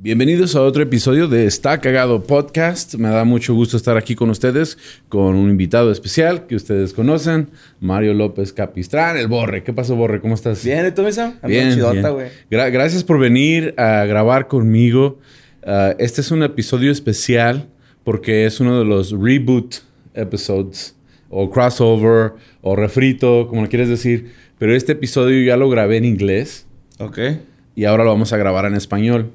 Bienvenidos a otro episodio de Está Cagado Podcast. Me da mucho gusto estar aquí con ustedes, con un invitado especial que ustedes conocen, Mario López Capistrán, el Borre. ¿Qué pasó, Borre? ¿Cómo estás? Bien, ¿y tú, Misa? Bien, chidota, bien. Gra- gracias por venir a grabar conmigo. Ah, este es un episodio especial porque es uno de los reboot episodes o crossover o refrito, como lo quieres decir. Pero este episodio ya lo grabé en inglés Ok. y ahora lo vamos a grabar en español.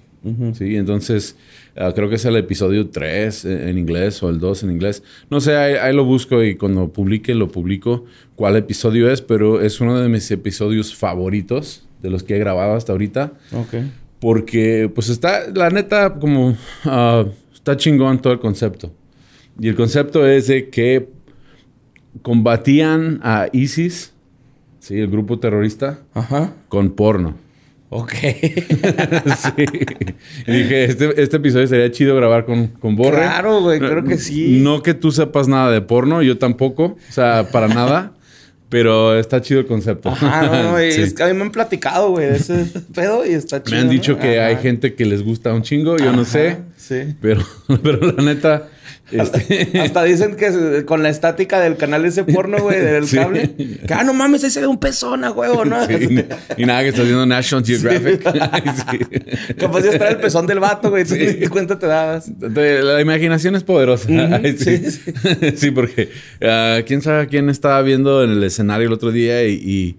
Sí, entonces ah, creo que es el episodio 3 en en inglés o el 2 en inglés. No sé, ahí, ahí lo busco y cuando publique lo publico cuál episodio es, pero es uno de mis episodios favoritos de los que he grabado hasta ahorita. Ok. Porque pues está, la neta, como ah, está chingón todo el concepto. Y el concepto es de que combatían a ISIS, sí, el grupo terrorista, Ajá. con porno. Ok. sí. Y dije, este, este episodio sería chido grabar con, con Borre. Claro, güey, creo que sí. No que tú sepas nada de porno, yo tampoco. O sea, para nada. Pero está chido el concepto. Ajá, no, no, Sí. es que a mí me han platicado, güey, de ese pedo y está chido. Me han dicho ¿no? que hay gente que les gusta un chingo, yo no sé. Sí. Pero, pero la neta, este, Hasta dicen que se- con la estática del canal ese porno, güey, del Sí. cable. Que, ah, no mames, ahí se ve un pezón, a huevo, ¿no? sí, y nada, que está haciendo National Geographic. Sí. Capaz de estar el pezón del vato, güey. Ni cuenta te dabas. De- La imaginación es poderosa. Ay, sí. porque ah, quién sabe quién estaba viendo en el escenario el otro día y, y-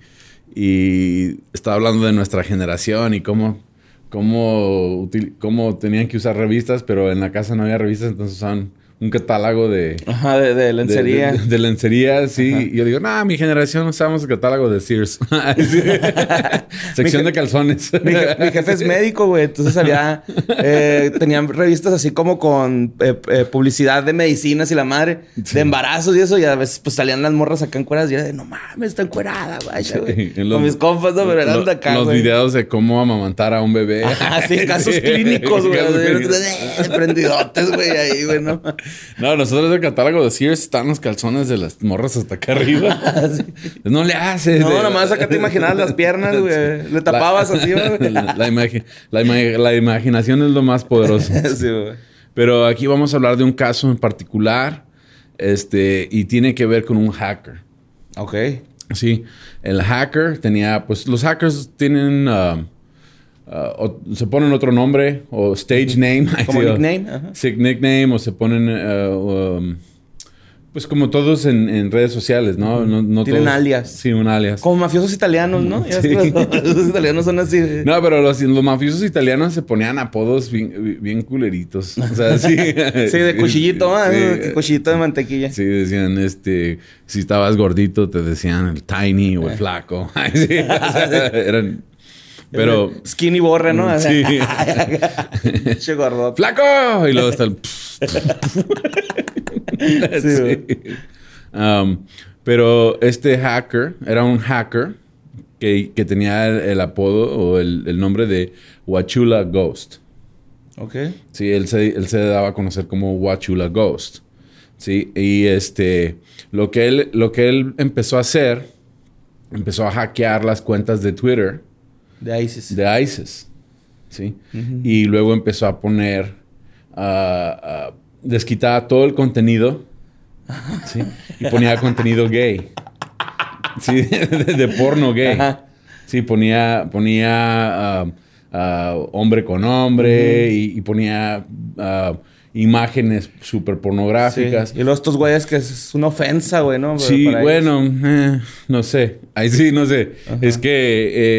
y estaba hablando de nuestra generación y cómo, cómo, cómo tenían que usar revistas, pero en la casa no había revistas, entonces usaban un catálogo de, Ajá, de, de lencería. De, de lencería, sí. Y yo digo, nah, mi generación usamos el catálogo de Sears. Sección de calzones. Mi, je- mi jefe es médico, güey. Entonces había... eh, tenían revistas así como con eh, eh, publicidad de medicinas y la madre. De embarazos y eso. Y a veces pues salían las morras acá encueradas. Y era de, no mames, está encuerada, güey. En los- Con mis compas, no, pero eran de acá, Los güey. videos de cómo amamantar a un bebé. Ajá, sí, casos clínicos, güey. Prendidotes, güey, ahí, güey, ¿no? No, nosotros el catálogo de Sears están los calzones de las morras hasta acá arriba. No le haces. No, de- nomás acá te imaginabas las piernas, güey. Le tapabas así, güey. La, la imagi- la ima- la imaginación es lo más poderoso. Sí, güey. Pero aquí vamos a hablar de un caso en particular. Este, y tiene que ver con un hacker. Ok. Sí, el hacker tenía, pues los hackers tienen, um, uh, o se ponen otro nombre o stage name. Como nickname, ajá. Sí, nickname o se ponen, uh, um, pues como todos en, en redes sociales, ¿no? no, no Tienen todos- alias. Sí, un alias. Como mafiosos italianos, ¿no? Sí. los, italianos son así. No, pero los, los mafiosos italianos se ponían apodos bien, bien culeritos. O sea, sí. Sí, de cuchillito, ¿ah? Sí. Cuchillito de mantequilla. Sí, decían, este, si estabas gordito, te decían el tiny o el flaco. Ay, sí, o sea, eran, pero, Skinny borre, ¿no? Sí. Che gordote. ¡flaco! Y luego está el... Sí. Sí. Um, pero este hacker, era un hacker que, que tenía el, el apodo o el, el nombre de Wachula Ghost. Ok. Sí, él se, él se daba a conocer como Wachula Ghost. Sí, y este, lo que él, lo que él empezó a hacer, empezó a hackear las cuentas de Twitter De ISIS. de ISIS. Sí, y luego empezó a poner, desquitaba todo el contenido, sí, y ponía contenido gay. Sí, de, de porno gay. Ajá. Sí, ponía, ponía ah, ah, hombre con hombre y, y ponía ah, imágenes súper pornográficas. Sí. Y luego estos güeyes que es una ofensa, güey, ¿no? Sí, Para bueno, eh, no sé. Ahí sí, no sé. Es que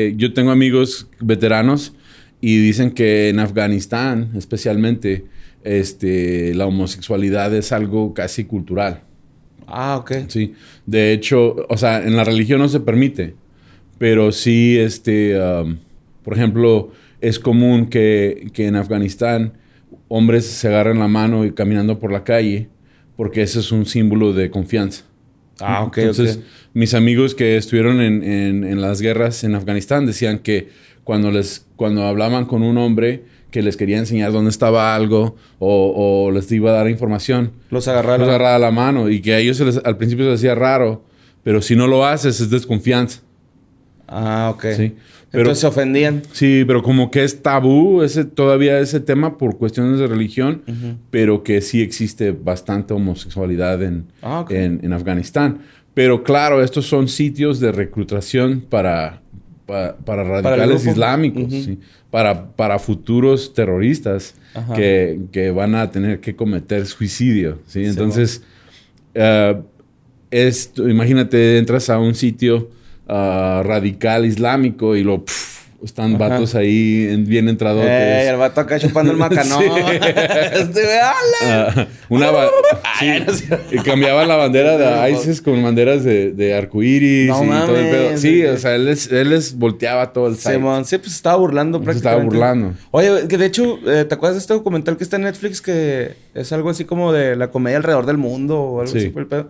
eh, yo tengo amigos veteranos y dicen que en Afganistán, especialmente, este, la homosexualidad es algo casi cultural. Ah, ok. Sí. De hecho, o sea, en la religión no se permite, pero sí, este, um, por ejemplo, es común que, que en Afganistán hombres se agarren la mano y caminando por la calle porque ese es un símbolo de confianza. Ah, ok, Entonces, mis amigos que estuvieron en, en- en las guerras en Afganistán decían que cuando, les, cuando hablaban con un hombre que les quería enseñar dónde estaba algo o, o les iba a dar información, Los agarraron. los agarraba la mano y que a ellos se les- al principio se les hacía raro, pero si no lo haces es desconfianza. Ah, ok. Sí. Pero, Entonces se ofendían. sí, pero como que es tabú ese, todavía ese tema por cuestiones de religión, pero que sí existe bastante homosexualidad en, Ah, en, en Afganistán. Pero claro, estos son sitios de reclutación para, pa- para radicales islámicos, para, para futuros terroristas que, que van a tener que cometer suicidio. ¿sí? Sí, Entonces, eh, es, tú imagínate, entras a un sitio ah, radical islámico y lo están Ajá. vatos ahí en- bien entradotes. Ey, el vato acá chupando el macanón. Una y cambiaban la bandera de ISIS con banderas de, de arcoíris No y todo el pedo. Sí, o sea, él les, él les volteaba todo el site. Simón, sí, pues estaba burlando Se estaba prácticamente. burlando. Oye, que de hecho, eh, ¿te acuerdas de este documental que está en Netflix que es algo así como de la comedia alrededor del mundo o algo Sí. así por el pedo?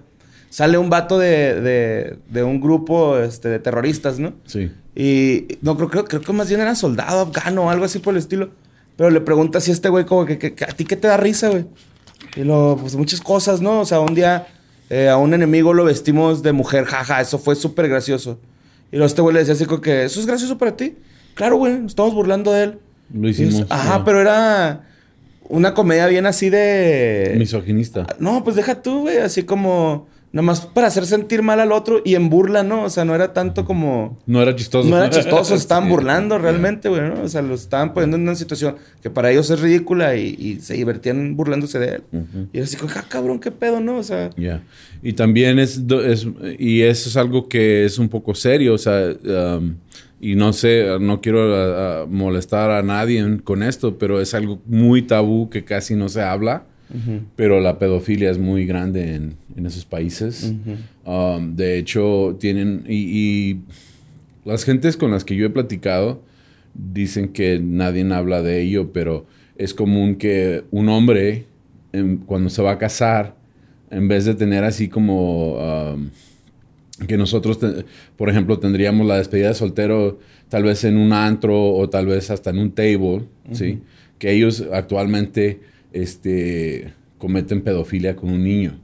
Sale un vato de, de, de un grupo este, de terroristas, ¿no? Sí. Y no, creo, creo, creo que más bien era soldado afgano o algo así por el estilo. Pero le pregunta si este güey como que, que- que, a ti qué te da risa, güey. Y lo, pues muchas cosas, ¿no? O sea, un día eh, a un enemigo lo vestimos de mujer, jaja, eso fue súper gracioso. Y luego este güey le decía así como que, ¿eso es gracioso para ti? Claro, güey, nos estamos burlando de él. Lo hicimos. es- Ajá, ah, pero era una comedia bien así de... Misoginista. No, pues deja tú, güey, así como... Nomás para hacer sentir mal al otro y en burla, ¿no? O sea, no era tanto como... No era chistoso. No era chistoso, se estaban Sí. burlando realmente, güey, ¿no? O sea, los estaban poniendo en una situación que para ellos es ridícula y, y se divertían burlándose de él. Y era así como, ah, cabrón, qué pedo, ¿no? O sea, Ya. Y también es, es- y eso es algo que es un poco serio, o sea, um, y no sé, no quiero molestar a nadie con esto, pero es algo muy tabú que casi no se habla, pero la pedofilia es muy grande en, en esos países. Um, de hecho, tienen, y, y las gentes con las que yo he platicado dicen que nadie habla de ello, pero es común que un hombre, em, cuando se va a casar, en vez de tener así como um, que nosotros, por ejemplo, tendríamos la despedida de soltero tal vez en un antro o tal vez hasta en un table, ¿sí? Que ellos actualmente este, cometen pedofilia con un niño.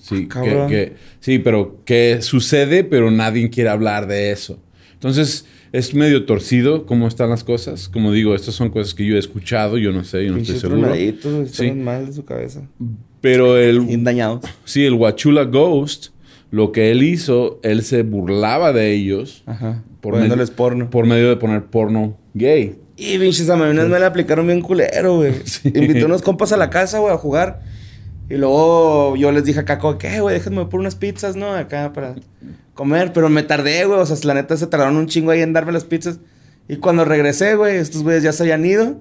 Sí, Ah, que- cabrón. que- sí, pero que sucede, pero nadie quiere hablar de eso. Entonces, es medio torcido cómo están las cosas. Como digo, estas son cosas que yo he escuchado, yo no sé, yo no estoy seguro. Sí. estaban mal de su cabeza. Pero el, Bien dañados. Sí, el Huachula Ghost, lo que él hizo, él se burlaba de ellos Ajá. Por poniéndoles medio- porno. por medio de poner porno gay. Y pinches amaminas me la aplicaron bien culero, güey. Invité unos compas a la casa, güey, a jugar. Y luego yo les dije acá, ¿qué, güey? Déjenme por unas pizzas, ¿no? Acá para comer. Pero me tardé, güey. O sea, la neta se tardaron un chingo ahí en darme las pizzas. Y cuando regresé, güey, estos güeyes ya se habían ido.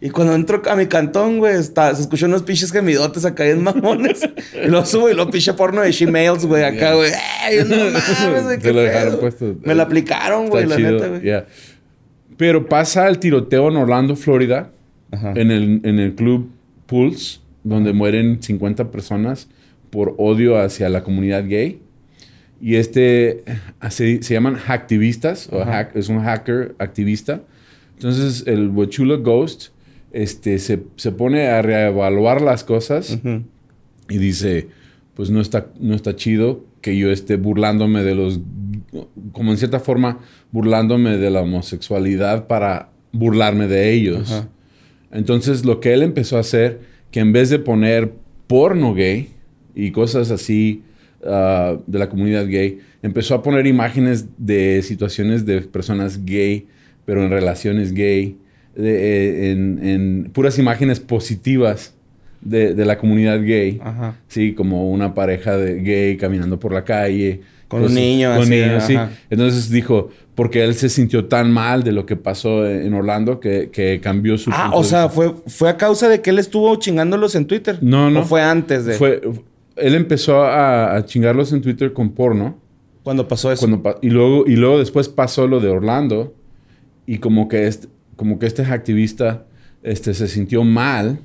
Y cuando entro a mi cantón, güey, está- se escuchó unos pinches gemidotes acá en mamones. y lo subo y lo pinche porno de She-Mails, güey, acá, güey. ¡Ey, no mames, güey! Te lo dejaron puesto. Me lo aplicaron, güey, la neta, güey. yeah. Pero pasa el tiroteo en Orlando, Florida, Ajá. en el, en el club Pulse, donde mueren 50 personas por odio hacia la comunidad gay. Y este se, se llaman hacktivistas, o hack- es un hacker activista. Entonces el Wachula Ghost este, se, se pone a reevaluar las cosas y dice, pues no está, no está chido que yo esté burlándome de los, como en cierta forma, burlándome de la homosexualidad para burlarme de ellos. Ajá. Entonces lo que él empezó a hacer, que en vez de poner porno gay y cosas así ah, de la comunidad gay, empezó a poner imágenes de situaciones de personas gay, pero en relaciones gay, de- eh, en, en puras imágenes positivas de, de la comunidad gay. Ajá. Sí, como una pareja de gay caminando por la calle. Con un niño, Con así, sí. Entonces dijo, porque él se sintió tan mal de lo que pasó en Orlando que, que cambió su... Ah, o sea, fue, fue a causa de que él estuvo chingándolos en Twitter. No, no. ¿O fue antes de Fue, él empezó a, a chingarlos en Twitter con porno. cuando pasó eso? Cuando, y, luego, y luego después pasó lo de Orlando. Y como que este, como que este activista este, se sintió mal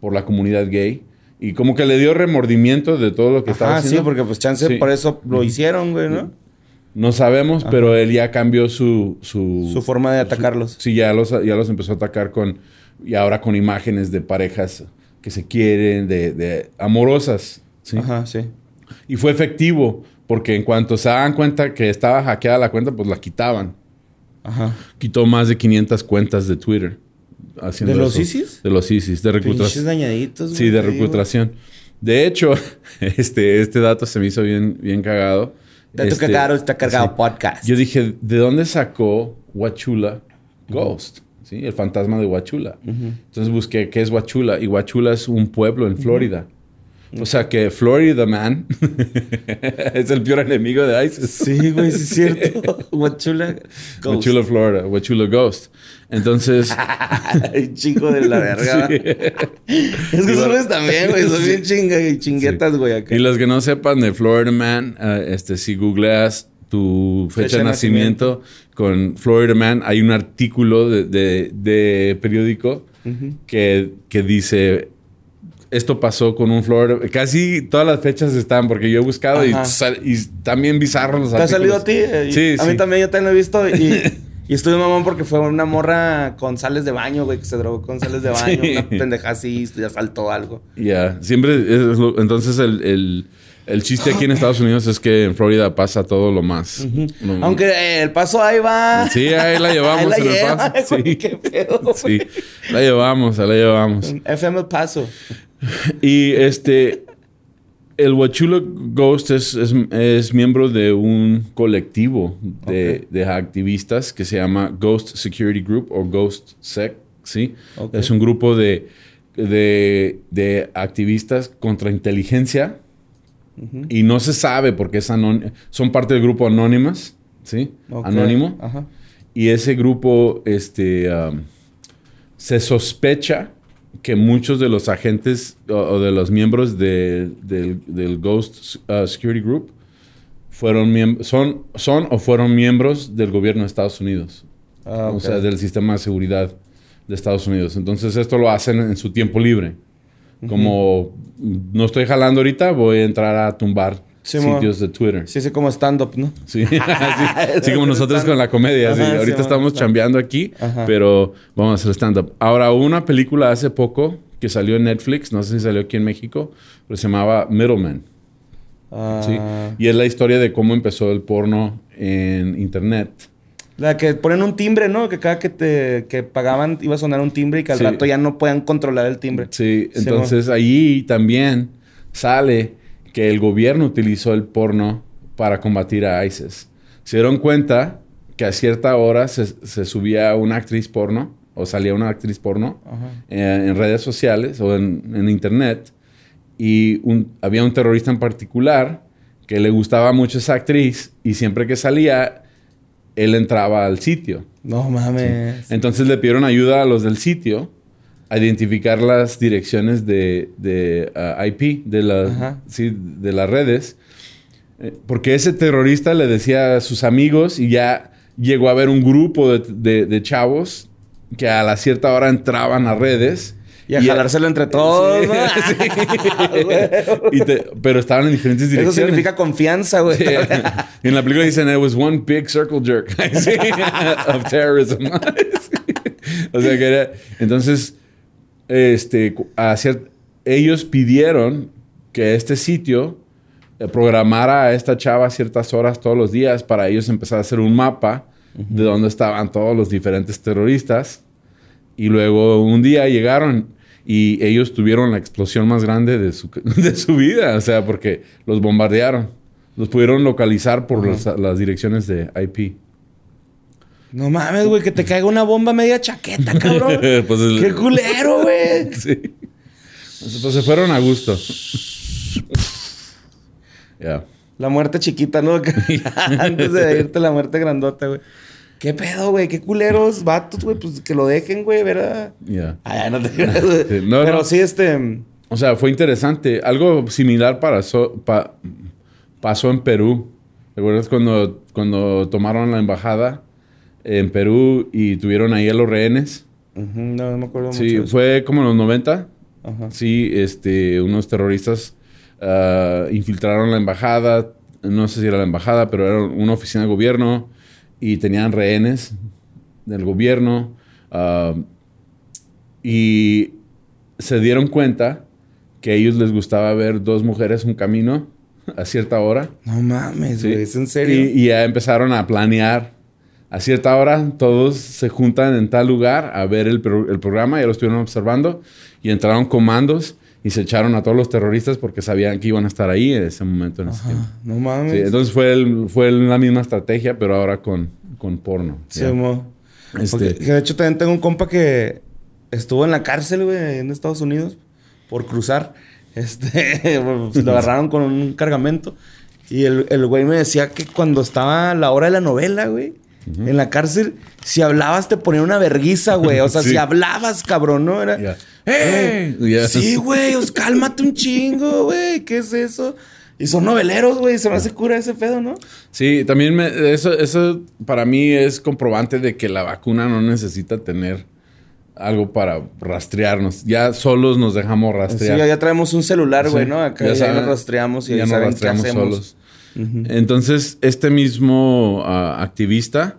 por la comunidad gay. Y como que le dio remordimiento de todo lo que estaba Ah, haciendo. sí, porque pues chance Sí. por eso lo hicieron, güey, ¿no? No sabemos, pero él ya cambió su... Su, Su forma de atacarlos. Sí, ya los, ya los empezó a atacar con... Y ahora con imágenes de parejas que se quieren, de, de amorosas. ¿sí? Ajá, sí. Y fue efectivo, porque en cuanto se daban cuenta que estaba hackeada la cuenta, pues la quitaban. Ajá. Quitó más de 500 cuentas de Twitter. Haciendo ¿De los eso. ISIS? De los ISIS, de reclutación. dañaditos. Sí, de reclutación. De hecho, este, este dato se me hizo bien, bien cagado. Dato Este, cagado, está cargado sí. podcast. Yo dije, ¿de dónde sacó Huachula Ghost? ¿Sí? El fantasma de Huachula. Entonces busqué qué es Huachula. Y Huachula es un pueblo en Florida. O sea que Florida Man es el peor enemigo de ISIS. Sí, güey, sí es cierto. Huachula. Ghost. Huachula, Florida. Huachula Ghost. Entonces... Ay, chico de la verga. sí. Es que güeyes también, güey. Son bien chinga- chinguetas, güey, acá. Y los que no sepan de Florida Man, eh, este, si googleas tu fecha, de nacimiento, con Florida Man, hay un artículo de, de- de periódico que, que dice, esto pasó con un Florida... Casi todas las fechas están, porque yo he buscado y, y también bizarros los ¿Te ha salido a ti? Eh, Sí, A sí. mí también, yo también lo he visto. Y, y estuve mamón porque fue una morra con sales de baño, güey, que se drogó con sales de baño. Sí. Una pendeja así, ya saltó algo. Ya, siempre es lo- entonces el, el- el chiste aquí en Estados Unidos es que en Florida pasa todo lo más. Aunque eh, el paso ahí va. Sí, ahí la llevamos Ahí la en el lleva, paso. güey, Sí. qué pedo, güey. Sí, la llevamos, la llevamos. FM El Paso. Y este, el Huachulo Ghost es, es, es miembro de un colectivo de, de activistas que se llama Ghost Security Group o Ghost Sec, ¿sí? Es un grupo de, de, de activistas contra inteligencia y no se sabe porque es son parte del grupo Anonymous, ¿sí? Anónimo. Ajá. Y ese grupo, este, um, se sospecha que muchos de los agentes o, o de los miembros de- del, del Ghost uh, Security Group fueron son, son o fueron miembros del gobierno de Estados Unidos. Ah, O sea, del sistema de seguridad de Estados Unidos. Entonces, esto lo hacen en su tiempo libre. Como no estoy jalando ahorita, voy a entrar a tumbar Sí, sitios de Twitter. Sí, sí, como stand-up, ¿no? Sí, así como nosotros con la comedia. sí. Ajá, sí, Ahorita estamos chambeando aquí, Ajá. pero vamos a hacer stand-up. Ahora, hubo una película hace poco que salió en Netflix, no sé si salió aquí en México, pero se llamaba Middleman. Ah, ¿sí? Y es la historia de cómo empezó el porno en internet. La que ponen un timbre, ¿no? Que cada que te que pagaban iba a sonar un timbre y que al Sí. rato ya no puedan controlar el timbre. Sí, Sí, entonces allí también sale que el gobierno utilizó el porno para combatir a ISIS. Se dieron cuenta que a cierta hora se, se subía una actriz porno o salía una actriz porno eh, en redes sociales o en, en internet y un- había un terrorista en particular que le gustaba mucho esa actriz y siempre que salía él entraba al sitio. No mames. Entonces le pidieron ayuda a los del sitio a identificar las direcciones de, de, ah, IP, de, la- sí, de las redes. Eh, Porque ese terrorista le decía a sus amigos y ya llegó a haber un grupo de, de- de chavos que a la cierta hora entraban a redes. Y a jalárselo entre todos, Sí, ¿no? sí. Y te- pero estaban en diferentes Eso direcciones. significa confianza, güey. Sí. Y en la película dicen, it was one big circle jerk of terrorism. o sea que era... Entonces, este, a ellos pidieron que este sitio eh, programara a esta chava ciertas horas todos los días para ellos empezar a hacer un mapa de dónde estaban todos los diferentes terroristas. Y luego un día llegaron y ellos tuvieron la explosión más grande de su, de su vida. O sea, porque los bombardearon. Los pudieron localizar por las direcciones de IP. No mames, güey, que te caiga una bomba media chaqueta, cabrón. Pues el- Qué culero, güey. Sí. Pues se fueron a gusto. Ya. La muerte chiquita, ¿no? Antes de irte la muerte grandota, güey. ¿Qué pedo, güey? Qué culeros vatos, güey. Pues que lo dejen, güey, ¿verdad? Ya. Ay, no te creas, güey. Sí, no, Pero no. sí, este... O sea, fue interesante. Algo similar para so- pa- pasó en Perú. ¿Recuerdas cuando, cuando tomaron la embajada en Perú y tuvieron ahí a los rehenes? no, no me acuerdo Sí, mucho. eso. fue como en los 90. Ajá. Sí, este, unos terroristas ah, infiltraron la embajada, no sé si era la embajada, pero era una oficina de gobierno y tenían rehenes del gobierno ah, y se dieron cuenta que a ellos les gustaba ver dos mujeres un camino a cierta hora. No mames, Sí. güey. ¿Es en serio? Y, y ya empezaron a planear. A cierta hora todos se juntan en tal lugar a ver el, pro- el programa, ya lo estuvieron observando y entraron comandos y se echaron a todos los terroristas porque sabían que iban a estar ahí en ese momento. En ese tiempo. Ah, no mames. Sí, entonces fue, el- fue la misma estrategia, pero ahora con, con porno. Sí. Este- Porque, que de hecho, también tengo un compa que estuvo en la cárcel, güey, en Estados Unidos, por cruzar. Este, pues, lo agarraron con un cargamento. Y el, el güey me decía que cuando estaba la hora de la novela, güey, en la cárcel, si hablabas te ponían una verguiza, güey. O sea, Sí. si hablabas, cabrón, ¿no? Era. ¡Eh! Sí, güey, pues, cálmate un chingo, güey. ¿Qué es eso? Y son noveleros, güey. Se me hace cura ese pedo, ¿no? Sí, también me- eso, eso para mí es comprobante de que la vacuna no necesita tener algo para rastrearnos. Ya solos nos dejamos Sí, rastrear. ya traemos un celular, güey, Sí, ¿no? Acá ya ya, saben- nos rastreamos y ya ya nos saben rastreamos qué hacemos. solos. Entonces, este mismo ah, activista,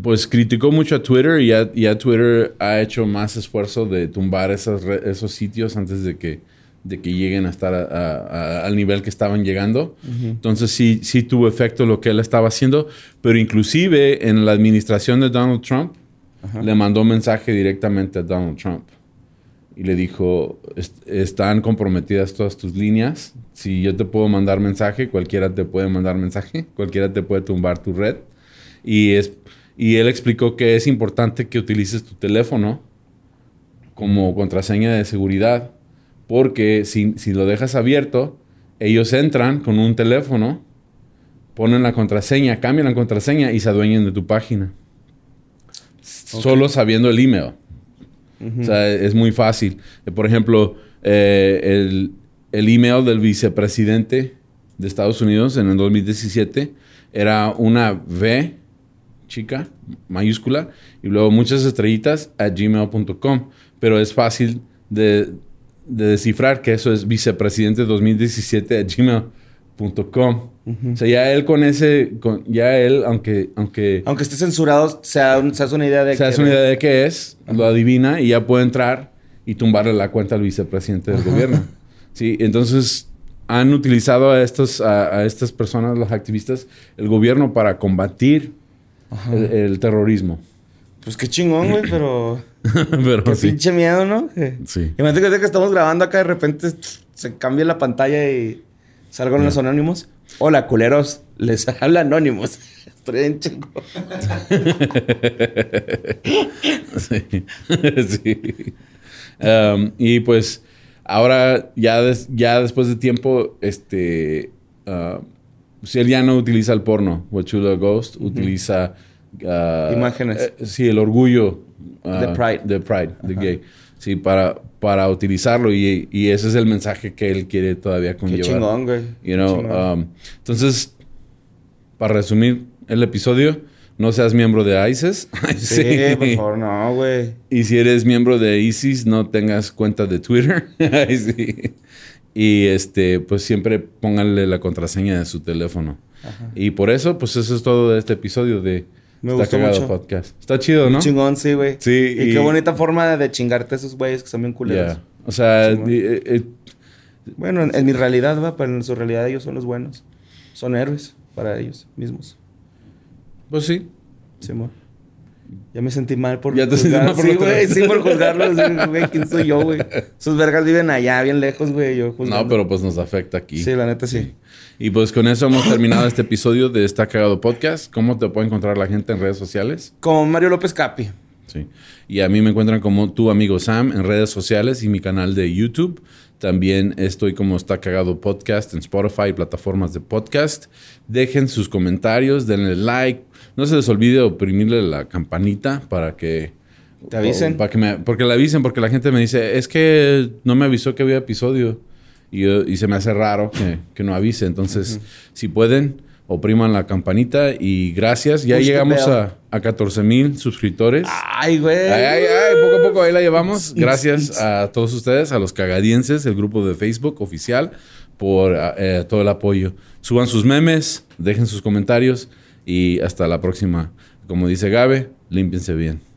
pues criticó mucho a Twitter y ya, ya Twitter ha hecho más esfuerzo de tumbar esas esos sitios antes de que, de que lleguen a estar a- a- a- al nivel que estaban llegando. Entonces, sí, sí tuvo efecto lo que él estaba haciendo, pero inclusive en la administración de Donald Trump, le mandó mensaje directamente a Donald Trump y le dijo, "Est- están comprometidas todas tus líneas. Si yo te puedo mandar mensaje, cualquiera te puede mandar mensaje, cualquiera te puede tumbar tu red. Y, es, y él explicó que es importante que utilices tu teléfono como contraseña de seguridad, porque si, si lo dejas abierto, ellos entran con un teléfono, ponen la contraseña, cambian la contraseña y se adueñan de tu página. Solo sabiendo el email. O sea, es muy fácil. Eh, Por ejemplo, eh, el, el email del vicepresidente de Estados Unidos en el 2017 era una V chica, mayúscula, y luego muchas estrellitas a gmail.com. Pero es fácil de, de descifrar que eso es vicepresidente 2017 a gmail.com. O sea, ya él con ese, con, ya él, aunque, aunque Aunque esté censurado, se, hace una idea de se hace que- una idea de qué es, lo adivina y ya puede entrar y tumbarle la cuenta al vicepresidente del gobierno. Sí, entonces han utilizado a, estos, a, a estas personas, los activistas, el gobierno para combatir el, el terrorismo. Pues qué chingón, güey, pero... Pero Qué sí. pinche miedo, ¿no? Que- Sí. Imagínate que estamos grabando acá, de repente se cambia la pantalla y salgan los anónimos. Hola, culeros. Les habla Anónimos. Estoy. Sí. Sí. Um, y pues ahora ya, des- ya después de tiempo, este, uh, si él ya no utiliza el porno, Wachula Ghost utiliza uh, Imágenes. eh, sí, el orgullo uh, De Pride. de Pride, de gay. Sí, para, para utilizarlo y, y ese es el mensaje que él quiere todavía Qué conllevar. chingón, güey. You know, Qué chingón. um, entonces, para resumir el episodio, no seas miembro de ISIS. sí, por favor, no, güey. Y si eres miembro de ISIS, no tengas cuenta de Twitter. Sí. Y este, pues siempre pónganle la contraseña de su teléfono. Y por eso, pues eso es todo de este episodio de Me Está gustó Cagado mucho. Podcast. Está chido, ¿no? Chingón, sí, güey. Sí, Y, y- qué bonita forma de chingarte a esos güeyes que son bien culeros. O sea, eh, eh, Bueno, en, en mi realidad, va, pero en su realidad ellos son los buenos. Son héroes para ellos mismos. pues sí. Simón. Ya me sentí mal por Ya te sentí mal por Sí, güey, sí, por juzgarlos. Güey, ¿quién soy yo, güey? Sus vergas viven allá, bien lejos, güey. Yo juzgando. No, pero pues nos afecta aquí. Sí, la neta sí. Y pues con eso hemos terminado este episodio de Está Cagado Podcast. ¿Cómo te puede encontrar la gente en redes sociales? Como Mario López Capi. Sí. Y a mí me encuentran como tu amigo Sam en redes sociales y mi canal de YouTube. También estoy como Está Cagado Podcast en Spotify y plataformas de podcast. Dejen sus comentarios, denle like. No se les olvide oprimirle la campanita para que... Te avisen. o para que me, porque la avisen, porque la gente me dice, es que no me avisó que había episodio. Y, yo- y se me hace raro que, que no avise. Entonces, si pueden, opriman la campanita y gracias. Ya Push llegamos a, a 14 mil suscriptores. Ay, güey. Ay, ay, ay, poco a poco ahí la llevamos. Gracias a todos ustedes, a los cagadienses, el grupo de Facebook oficial, por eh, todo el apoyo. Suban sus memes, dejen sus comentarios y hasta la próxima. Como dice Gabe, límpiense bien.